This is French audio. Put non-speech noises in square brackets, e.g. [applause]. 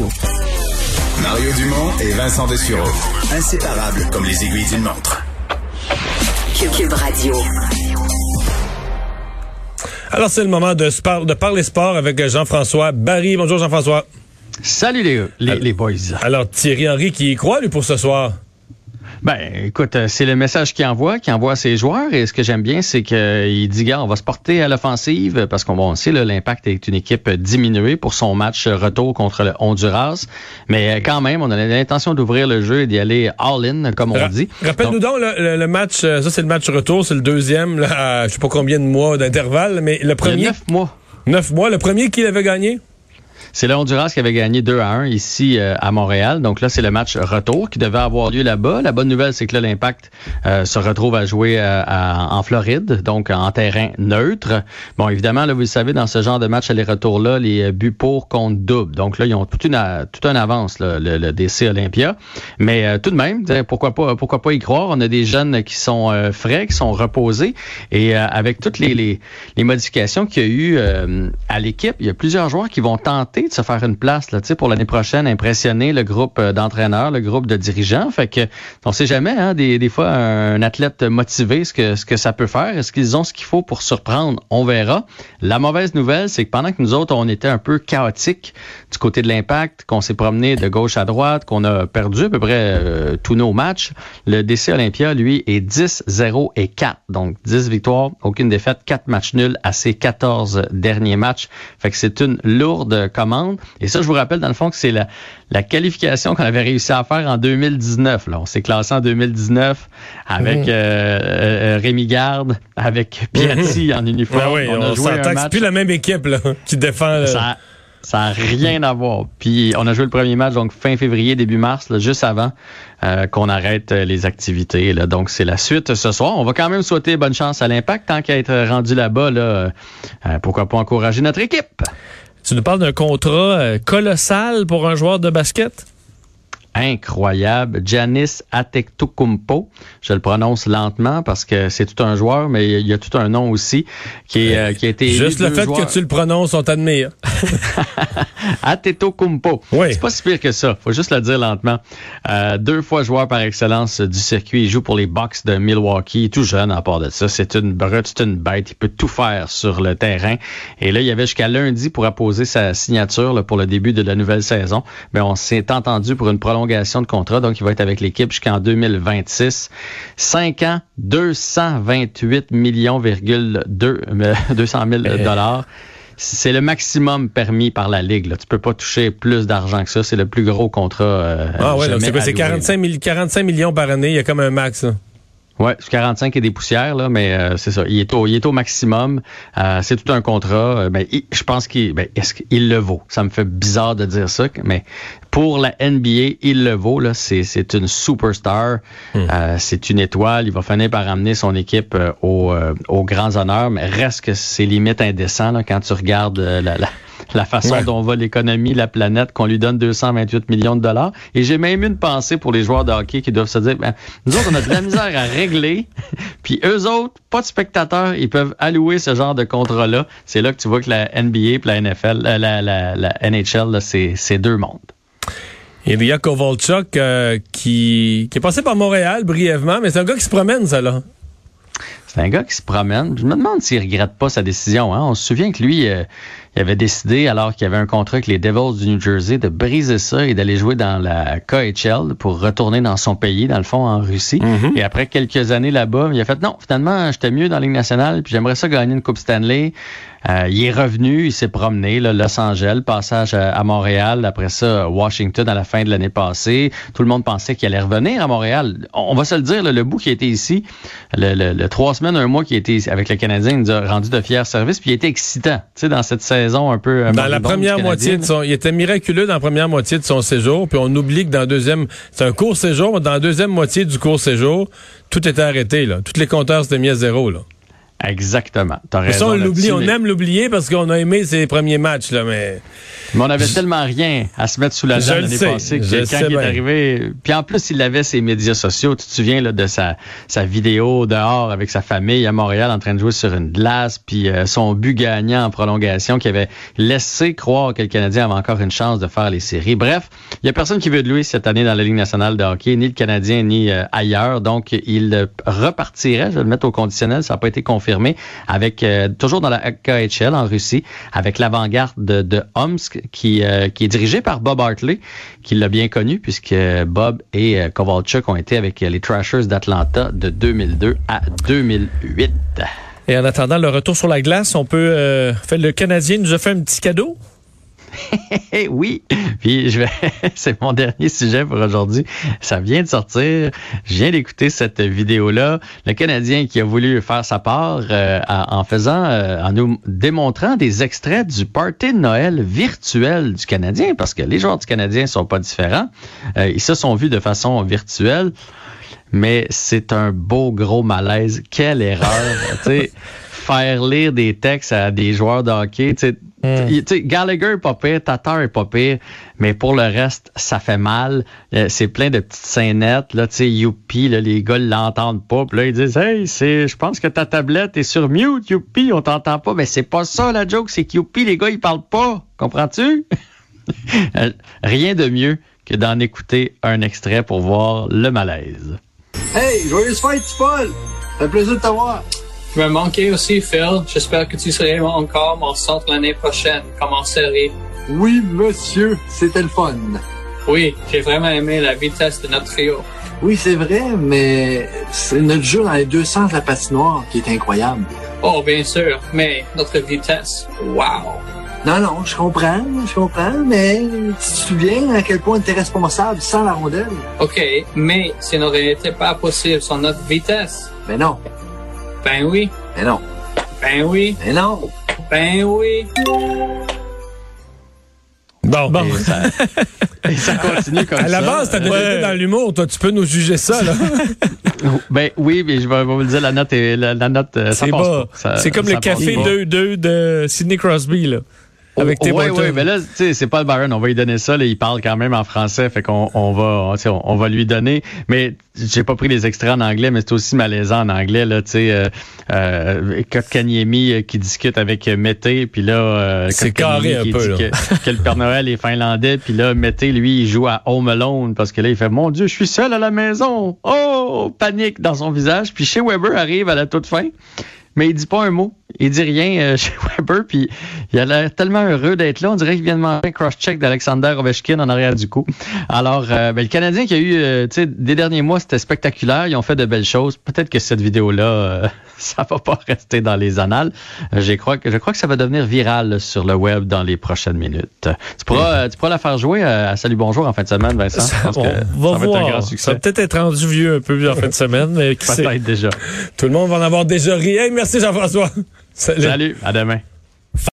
Radio. Mario Dumont et Vincent Dessureau. Inséparables comme les aiguilles d'une montre. Cube Radio. Alors, c'est le moment de, spar- de parler sport avec Jean-François Barry. Bonjour, Jean-François. Salut les, les, les boys. Alors, Thierry Henry qui y croit, lui, pour ce soir. Ben, écoute, euh, c'est le message qu'il envoie, qu'il envoie à ses joueurs. Et ce que j'aime bien, c'est qu'il dit, gars, on va se porter à l'offensive parce qu'on bon, sait, là, l'impact est une équipe diminuée pour son match retour contre le Honduras. Mais euh, quand même, on a l'intention d'ouvrir le jeu et d'y aller all-in, comme on Ra- dit. Rappelle-nous donc, le, le- le match, euh, ça c'est le match retour, c'est le deuxième, là, à je sais pas combien de mois d'intervalle, mais le Il y a premier, neuf mois. neuf mois, le premier qui l'avait gagné? C'est le Honduras qui avait gagné 2 à 1 ici euh, à Montréal. Donc là, c'est le match retour qui devait avoir lieu là-bas. La bonne nouvelle, c'est que là, l'Impact euh, se retrouve à jouer euh, en Floride, donc en terrain neutre. Bon, évidemment, là, vous le savez, dans ce genre de match aller-retour-là, les euh, buts pour comptent double. Donc là, ils ont toute une, toute une avance, là, le, le DC Olympia. Mais euh, tout de même, pourquoi pas, pourquoi pas y croire? On a des jeunes qui sont euh, frais, qui sont reposés. Et avec toutes les, les, les modifications qu'il y a eu à l'équipe, il y a plusieurs joueurs qui vont tenter de se faire une place là, pour l'année prochaine, impressionner le groupe euh, d'entraîneurs, le groupe de dirigeants. Fait que on sait jamais, hein, des, des fois, un athlète motivé, ce que, ce que ça peut faire. Est-ce qu'ils ont ce qu'il faut pour surprendre? On verra. La mauvaise nouvelle, c'est que pendant que nous autres, on était un peu chaotique du côté de l'impact, qu'on s'est promené de gauche à droite, qu'on a perdu à peu près euh, tous nos matchs, le DC Olympia, lui, est 10, 0 et 4. Donc, 10 victoires, aucune défaite, 4 matchs nuls à ses 14 derniers matchs. Fait que c'est une lourde commande. Et ça, je vous rappelle, dans le fond, que c'est la, la qualification qu'on avait réussi à faire en 2019. Là. On s'est classé en 2019 avec euh, Rémi Garde, avec Piatti en uniforme. Ah oui, on, a joué s'entend un que c'est match. plus la même équipe là, qui défend. euh, Ça ça a rien à voir. Puis on a joué le premier match donc fin février début mars là, juste avant euh, qu'on arrête les activités là. Donc c'est la suite ce soir. On va quand même souhaiter bonne chance à l'Impact tant qu'à être rendu là-bas là. euh, pourquoi pas encourager notre équipe Tu nous parles d'un contrat euh, colossal pour un joueur de basket? Incroyable. Janis Antetokounmpo. Je le prononce lentement parce que c'est tout un joueur, mais il y a tout un nom aussi qui, est, euh, qui a été Juste le fait joueurs. que tu le prononces, on t'admire. [laughs] Antetokounmpo. Oui. C'est pas si pire que ça. Faut juste le dire lentement. Euh, deux fois joueur par excellence du circuit. Il joue pour les Bucks de Milwaukee. Il est tout jeune à part de ça. C'est une brute, c'est une bête. Il peut tout faire sur le terrain. Et là, il y avait jusqu'à lundi pour apposer sa signature là, pour le début de la nouvelle saison. Mais on s'est entendu pour une prolongation de contrat. Donc, il va être avec l'équipe jusqu'en 2026. 5 ans, 228 millions, virgule deux- euh, [laughs] 200 000 dollars. C'est le maximum permis par la Ligue. Là. Tu peux pas toucher plus d'argent que ça. C'est le plus gros contrat. euh, Ah ouais, c'est quoi? C'est alloué. 45, mille- 45 millions par année, il y a comme un max. là. Ouais, c'est 45 et des poussières, là, mais euh, c'est ça. Il est au, il est au maximum. Euh, c'est tout un contrat. Euh, ben, il- je pense qu'il ben, est-ce qu'il le vaut? Ça me fait bizarre de dire ça, mais pour la NBA, il le vaut. Là, c'est, c'est une superstar. Euh, c'est une étoile. Il va finir par amener son équipe euh, au, euh, aux grands honneurs, mais reste que c'est limite indécent là, quand tu regardes la, la, la façon Ouais. dont va l'économie, la planète, qu'on lui donne 228 millions de dollars. Et j'ai même une pensée pour les joueurs de hockey qui doivent se dire, ben, nous autres, on a de la [laughs] misère à régler, [laughs] puis eux autres, pas de spectateurs, ils peuvent allouer ce genre de contrat-là. C'est là que tu vois que la NBA et la NFL, euh, la, la, la NHL, c'est, deux mondes. Ilya Kovalchuk euh, qui, qui est passé par Montréal brièvement, mais c'est un gars qui se promène, ça, là. C'est un gars qui se promène. Je me demande s'il regrette pas sa décision. Hein. On se souvient que lui, euh, il avait décidé, alors qu'il avait un contrat avec les Devils du New Jersey, de briser ça et d'aller jouer dans la KHL pour retourner dans son pays, dans le fond, en Russie. Et après quelques années là-bas, il a fait non, finalement, j'étais mieux dans la Ligue nationale, puis j'aimerais ça gagner une Coupe Stanley. Euh, il est revenu, il s'est promené, là, Los Angeles, passage à, à Montréal, après ça, Washington à la fin de l'année passée. Tout le monde pensait qu'il allait revenir à Montréal. On, on va se le dire, là, le bout qui était ici, le, le- le trois semaines, un mois qui était avec le Canadien, il nous a rendu de fiers services, puis il était excitant, tu sais, dans cette saison un peu... euh, Dans la première moitié de son, il était miraculeux dans la première moitié de son séjour, puis on oublie que dans le deuxième, c'est un court séjour, mais dans la deuxième moitié du court séjour, tout était arrêté là, tous les compteurs s'étaient mis à zéro là. Exactement. Mais raison. ça, on l'oublie, on aime l'oublier parce qu'on a aimé ses premiers matchs, là, mais. Mais on avait tellement rien à se mettre sous la le l'année sais, passée que je quand sais il est arrivé, puis en plus il avait ses médias sociaux. Tu te souviens là, de sa, sa vidéo dehors avec sa famille à Montréal en train de jouer sur une glace, puis euh, son but gagnant en prolongation qui avait laissé croire que le Canadien avait encore une chance de faire les séries. Bref, il y a personne qui veut de lui cette année dans la Ligue nationale de hockey, ni le Canadien ni euh, ailleurs. Donc il repartirait, je vais le mettre au conditionnel, ça n'a pas été confirmé, avec euh, toujours dans la KHL en Russie, avec l'avant-garde de, Omsk qui, euh, qui est dirigé par Bob Hartley, qui l'a bien connu puisque Bob et euh, Kovalchuk ont été avec les Trashers d'Atlanta de 2002 à 2008. Et en attendant le retour sur la glace, on peut euh, le Canadien nous a fait un petit cadeau? Eh oui, puis je vais, [laughs] c'est mon dernier sujet pour aujourd'hui. Ça vient de sortir. Je viens d'écouter cette vidéo-là. Le Canadien qui a voulu faire sa part euh, en faisant, euh, en nous démontrant des extraits du party de Noël virtuel du Canadien, parce que les joueurs du Canadien sont pas différents. Euh, ils se sont vus de façon virtuelle. Mais c'est un beau gros malaise. Quelle erreur. [laughs] tu sais, faire lire des textes à des joueurs de hockey. Tu sais, il- tu sais, Gallagher est pas pire, Tatar est pas pire, mais pour le reste, ça fait mal. Euh, c'est plein de petites scénettes, là, tu sais, youpi, là, les gars l'entendent pas. Puis là, ils disent, hey, c'est, je pense que ta tablette est sur mute, youpi, on t'entend pas. Mais c'est pas ça, la joke, c'est que youpi, les gars, ils parlent pas. Comprends-tu? [laughs] Euh, Rien de mieux que d'en écouter un extrait pour voir le malaise. Hey, joyeuse fête, Paul! Ça fait plaisir de t'avoir. Je me manquais aussi, Phil. J'espère que tu serais encore mon centre l'année prochaine, comme en série. Oui, monsieur, c'était le fun. Oui, j'ai vraiment aimé la vitesse de notre trio. Oui, c'est vrai, mais c'est notre jeu dans les deux sens de la patinoire qui est incroyable. Oh, bien sûr, mais notre vitesse, wow! Non, non, je comprends, je comprends, mais tu te souviens à quel point tu es responsable sans la rondelle? OK, mais ça n'aurait été pas possible sans notre vitesse. Mais non, Ben oui, mais non, ben oui, mais non. ben oui. Bon. Bon. Et ça, [laughs] et ça continue comme À la ça. base, t'as déjà Ouais. été dans l'humour. Toi, tu peux nous juger ça, là. [laughs] Ben oui, mais je vais vous le dire, la note est la, la note euh, ça C'est passe pas. Ça- C'est comme ça le café pas. 2-2 de Sidney Crosby, là. Avec Oh, bottles. ouais, mais là, tu sais, c'est pas le Byron, on va lui donner ça, là, il parle quand même en français, fait qu'on on va, on, on va lui donner. Mais j'ai pas pris les extraits en anglais, mais c'est aussi malaisant en anglais, là, tu sais, euh, euh, Kotkaniemi euh, qui discute avec euh, Mété, puis là, euh, C'est carré un qui peu, dit là. que, que le Père Noël est finlandais, puis là, Mété, lui, il joue à Home Alone, parce que là, il fait, mon Dieu, je suis seul à la maison. Oh, panique dans son visage. Puis chez Weber arrive à la toute fin. Mais il dit pas un mot. Il dit rien euh, [laughs] chez Weber. Puis il a l'air tellement heureux d'être là. On dirait qu'il vient de manger un cross-check d'Alexander Ovechkin en arrière du coup. Alors, euh, ben, le Canadien qui a eu, euh, tu sais, des derniers mois, c'était spectaculaire. Ils ont fait de belles choses. Peut-être que cette vidéo-là, [laughs] ça va pas rester dans les annales. Je crois que, je crois que ça va devenir viral sur le web dans les prochaines minutes. Tu pourras, tu pourras la faire jouer à Salut Bonjour en fin de semaine, Vincent. Je pense on que va ça va être un grand Ça succès. va peut-être être rendu vieux un peu en fin de semaine, mais qui. Peut-être déjà. Tout le monde va en avoir déjà ri. Hey, merci, Jean-François. [laughs] Salut. Salut, à demain.